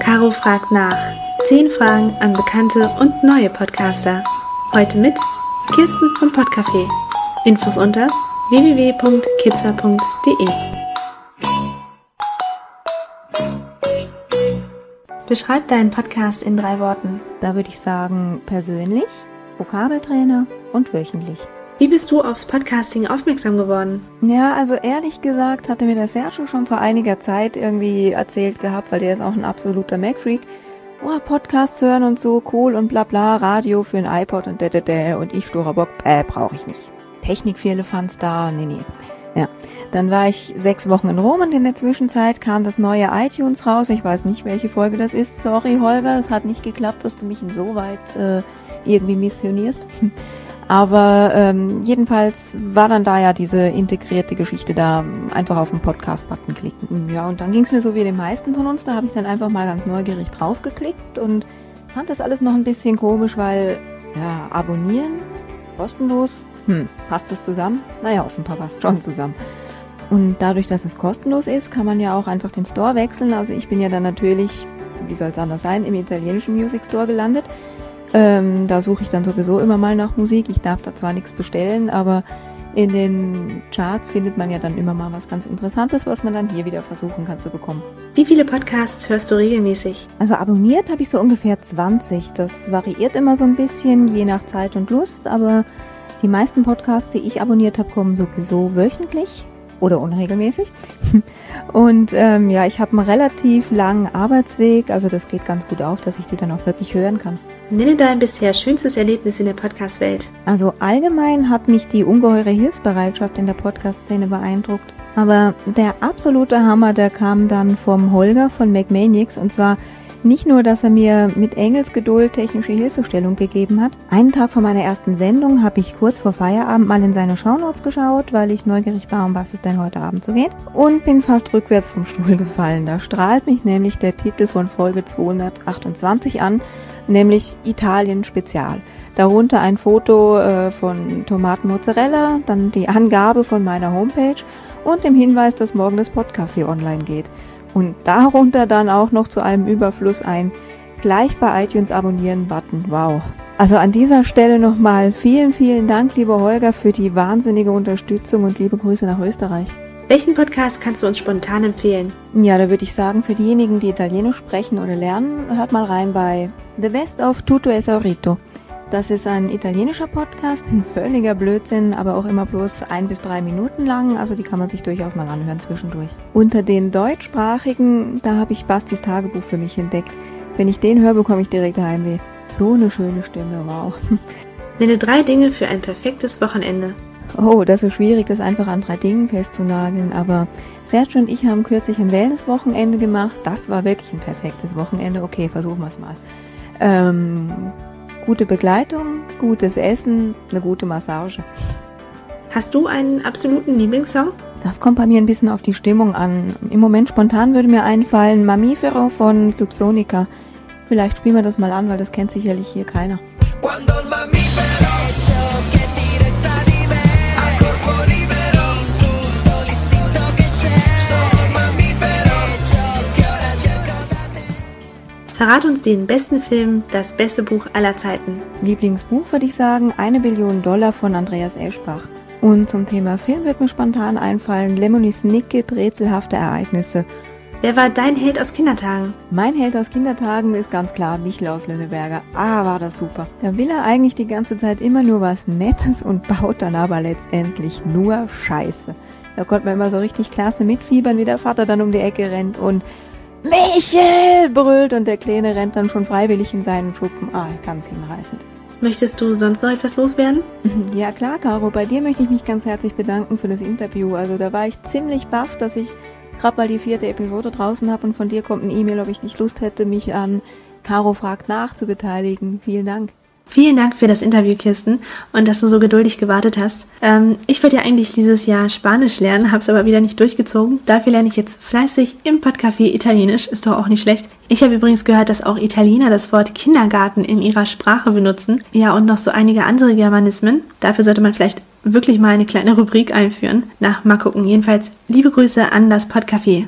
Caro fragt nach. Zehn Fragen an bekannte und neue Podcaster. Heute mit Kirsten vom Podcafé. Infos unter www.kitzer.de. Beschreib deinen Podcast in drei Worten. Da würde ich sagen, persönlich, Vokabeltrainer und wöchentlich. Wie bist du aufs Podcasting aufmerksam geworden? Ja, also ehrlich gesagt hatte mir der Sergio schon vor einiger Zeit irgendwie erzählt gehabt, weil der ist auch ein absoluter Mac-Freak. Oh, Podcasts hören und so, cool und bla bla, Radio für ein iPod und da und ich sturer Bock, äh, brauche ich nicht. Technik für da, nee, nee. Ja, dann war ich sechs Wochen in Rom und in der Zwischenzeit kam das neue iTunes raus. Ich weiß nicht, welche Folge das ist. Sorry, Holger, es hat nicht geklappt, dass du mich insoweit äh, irgendwie missionierst. Aber ähm, jedenfalls war dann da ja diese integrierte Geschichte da, einfach auf den Podcast-Button klicken. Ja, und dann ging es mir so wie den meisten von uns, da habe ich dann einfach mal ganz neugierig draufgeklickt und fand das alles noch ein bisschen komisch, weil, ja, abonnieren, kostenlos, hm, passt das zusammen? Naja, offenbar passt schon zusammen. Und dadurch, dass es kostenlos ist, kann man ja auch einfach den Store wechseln. Also ich bin ja dann natürlich, wie soll es anders sein, im italienischen Music Store gelandet. Ähm, da suche ich dann sowieso immer mal nach Musik. Ich darf da zwar nichts bestellen, aber in den Charts findet man ja dann immer mal was ganz Interessantes, was man dann hier wieder versuchen kann zu bekommen. Wie viele Podcasts hörst du regelmäßig? Also abonniert habe ich so ungefähr 20. Das variiert immer so ein bisschen, je nach Zeit und Lust, aber die meisten Podcasts, die ich abonniert habe, kommen sowieso wöchentlich oder unregelmäßig. Und ähm, ja, ich habe einen relativ langen Arbeitsweg, also das geht ganz gut auf, dass ich die dann auch wirklich hören kann. Nenne dein bisher schönstes Erlebnis in der Podcast-Welt. Also allgemein hat mich die ungeheure Hilfsbereitschaft in der Podcast-Szene beeindruckt. Aber der absolute Hammer, der kam dann vom Holger von McManiacs und zwar nicht nur, dass er mir mit Engelsgeduld technische Hilfestellung gegeben hat. Einen Tag vor meiner ersten Sendung habe ich kurz vor Feierabend mal in seine Shownotes geschaut, weil ich neugierig war, um was es denn heute Abend so geht. Und bin fast rückwärts vom Stuhl gefallen. Da strahlt mich nämlich der Titel von Folge 228 an, nämlich Italien Spezial. Darunter ein Foto äh, von Tomatenmozzarella, dann die Angabe von meiner Homepage und dem Hinweis, dass morgen das Podcafé online geht. Und darunter dann auch noch zu einem Überfluss ein gleich bei iTunes abonnieren Button. Wow. Also an dieser Stelle nochmal vielen, vielen Dank, lieber Holger, für die wahnsinnige Unterstützung und liebe Grüße nach Österreich. Welchen Podcast kannst du uns spontan empfehlen? Ja, da würde ich sagen, für diejenigen, die Italienisch sprechen oder lernen, hört mal rein bei The Best of Tutto Esaurito. Das ist ein italienischer Podcast, ein völliger Blödsinn, aber auch immer bloß ein bis drei Minuten lang, also die kann man sich durchaus mal anhören zwischendurch. Unter den deutschsprachigen, da habe ich Bastis Tagebuch für mich entdeckt. Wenn ich den höre, bekomme ich direkt Heimweh. So eine schöne Stimme, wow. Nenne drei Dinge für ein perfektes Wochenende. Oh, das ist schwierig, das einfach an drei Dingen festzunageln, aber Sergio und ich haben kürzlich ein Wellness-Wochenende gemacht. Das war wirklich ein perfektes Wochenende. Okay, versuchen wir es mal. Ähm, Gute Begleitung, gutes Essen, eine gute Massage. Hast du einen absoluten Lieblingssong? Das kommt bei mir ein bisschen auf die Stimmung an. Im Moment spontan würde mir einfallen Mammifero von Subsonica. Vielleicht spielen wir das mal an, weil das kennt sicherlich hier keiner. Cuando Verrat uns den besten Film, das beste Buch aller Zeiten. Lieblingsbuch würde ich sagen, Eine Billion Dollar von Andreas Eschbach. Und zum Thema Film wird mir spontan einfallen Lemony Snicket, rätselhafte Ereignisse. Wer war dein Held aus Kindertagen? Mein Held aus Kindertagen ist ganz klar Michel aus Lönneberger. Ah, war das super. Da will er eigentlich die ganze Zeit immer nur was Nettes und baut dann aber letztendlich nur Scheiße. Da konnte man immer so richtig klasse mitfiebern, wie der Vater dann um die Ecke rennt und Michel! brüllt und der Kleine rennt dann schon freiwillig in seinen Schuppen. Ah, ganz hinreißend. Möchtest du sonst noch etwas loswerden? Ja klar, Caro, bei dir möchte ich mich ganz herzlich bedanken für das Interview. Also da war ich ziemlich baff, dass ich gerade mal die vierte Episode draußen habe und von dir kommt ein E-Mail, ob ich nicht Lust hätte, mich an Caro fragt nach zu beteiligen. Vielen Dank. Vielen Dank für das Interview, Kirsten, und dass du so geduldig gewartet hast. Ähm, ich wollte ja eigentlich dieses Jahr Spanisch lernen, habe es aber wieder nicht durchgezogen. Dafür lerne ich jetzt fleißig im Podcafé Italienisch, ist doch auch nicht schlecht. Ich habe übrigens gehört, dass auch Italiener das Wort Kindergarten in ihrer Sprache benutzen. Ja, und noch so einige andere Germanismen. Dafür sollte man vielleicht wirklich mal eine kleine Rubrik einführen. Na, mal gucken. Jedenfalls liebe Grüße an das Podcafé.